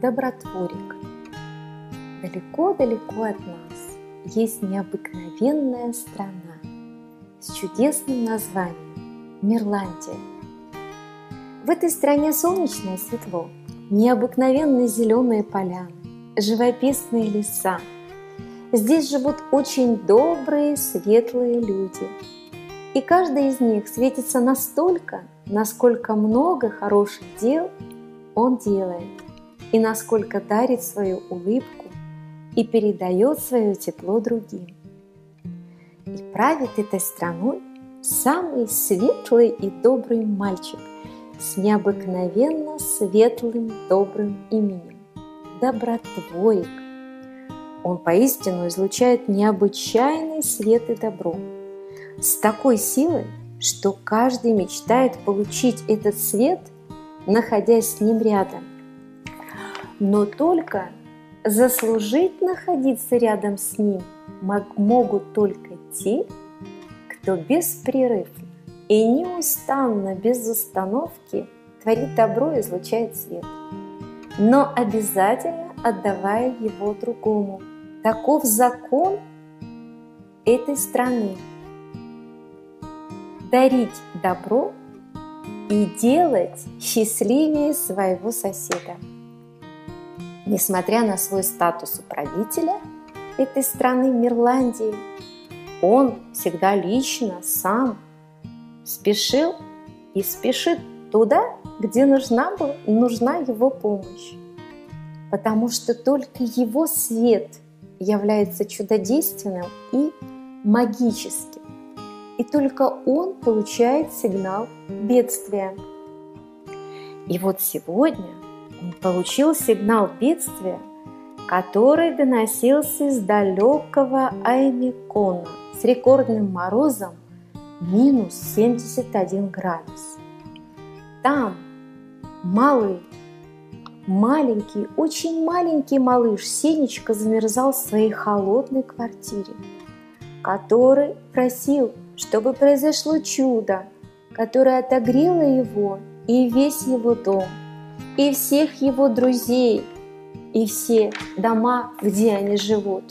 добротворик. Далеко-далеко от нас есть необыкновенная страна с чудесным названием Мирландия. В этой стране солнечно и светло, необыкновенные зеленые поляны, живописные леса. Здесь живут очень добрые, светлые люди. И каждый из них светится настолько, насколько много хороших дел он делает, и насколько дарит свою улыбку и передает свое тепло другим. И правит этой страной самый светлый и добрый мальчик с необыкновенно светлым добрым именем – Добротворик. Он поистину излучает необычайный свет и добро с такой силой, что каждый мечтает получить этот свет, находясь с ним рядом. Но только заслужить находиться рядом с ним могут только те, кто беспрерывно и неустанно, без остановки творит добро и излучает свет, но обязательно отдавая его другому. Таков закон этой страны – дарить добро и делать счастливее своего соседа. Несмотря на свой статус управителя этой страны Мирландии, он всегда лично, сам спешил и спешит туда, где нужна, была, нужна его помощь. Потому что только его свет является чудодейственным и магическим и только он получает сигнал бедствия. И вот сегодня получил сигнал бедствия, который доносился из далекого Аймикона с рекордным морозом минус 71 градус. Там малый, маленький, очень маленький малыш Сенечка замерзал в своей холодной квартире, который просил чтобы произошло чудо, которое отогрело его и весь его дом, и всех его друзей, и все дома, где они живут.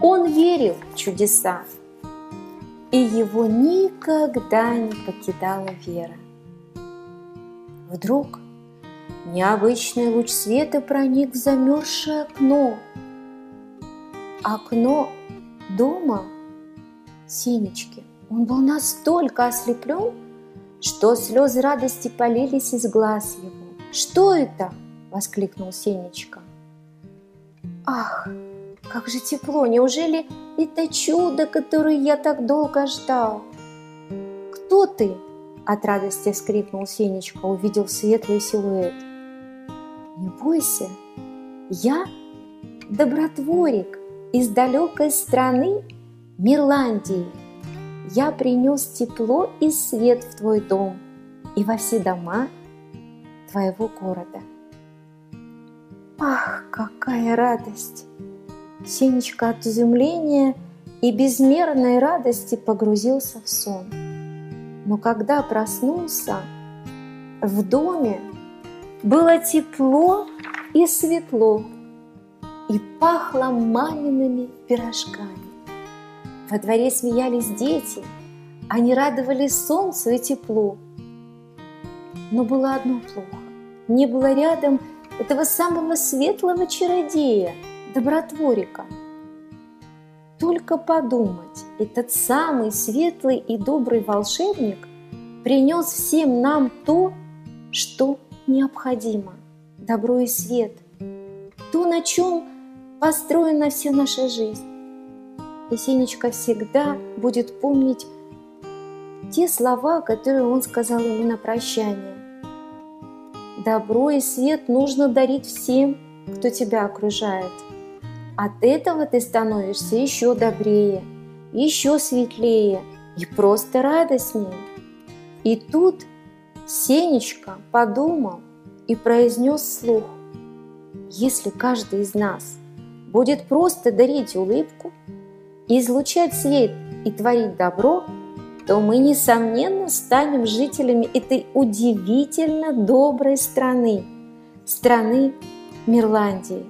Он верил в чудеса, и его никогда не покидала вера. Вдруг необычный луч света проник в замерзшее окно. Окно дома Синечки. Он был настолько ослеплен, что слезы радости полились из глаз его. «Что это?» – воскликнул Сенечка. «Ах, как же тепло! Неужели это чудо, которое я так долго ждал?» «Кто ты?» – от радости вскрикнул Сенечка, увидел светлый силуэт. «Не бойся, я добротворик из далекой страны Мирландии», я принес тепло и свет в твой дом и во все дома твоего города. Ах, какая радость! Сенечка от изумления и безмерной радости погрузился в сон. Но когда проснулся, в доме было тепло и светло, и пахло мамиными пирожками. Во дворе смеялись дети, они радовались солнцу и теплу. Но было одно плохо. Не было рядом этого самого светлого чародея, добротворика. Только подумать, этот самый светлый и добрый волшебник принес всем нам то, что необходимо – добро и свет, то, на чем построена вся наша жизнь и Сенечка всегда будет помнить те слова, которые он сказал ему на прощание. Добро и свет нужно дарить всем, кто тебя окружает. От этого ты становишься еще добрее, еще светлее и просто радостнее. И тут Сенечка подумал и произнес вслух, если каждый из нас будет просто дарить улыбку, излучать свет и творить добро, то мы, несомненно, станем жителями этой удивительно доброй страны, страны Мирландии.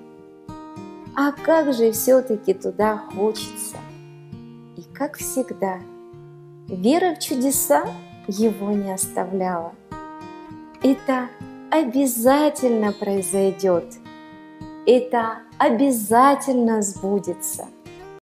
А как же все-таки туда хочется. И как всегда, вера в чудеса его не оставляла. Это обязательно произойдет. Это обязательно сбудется –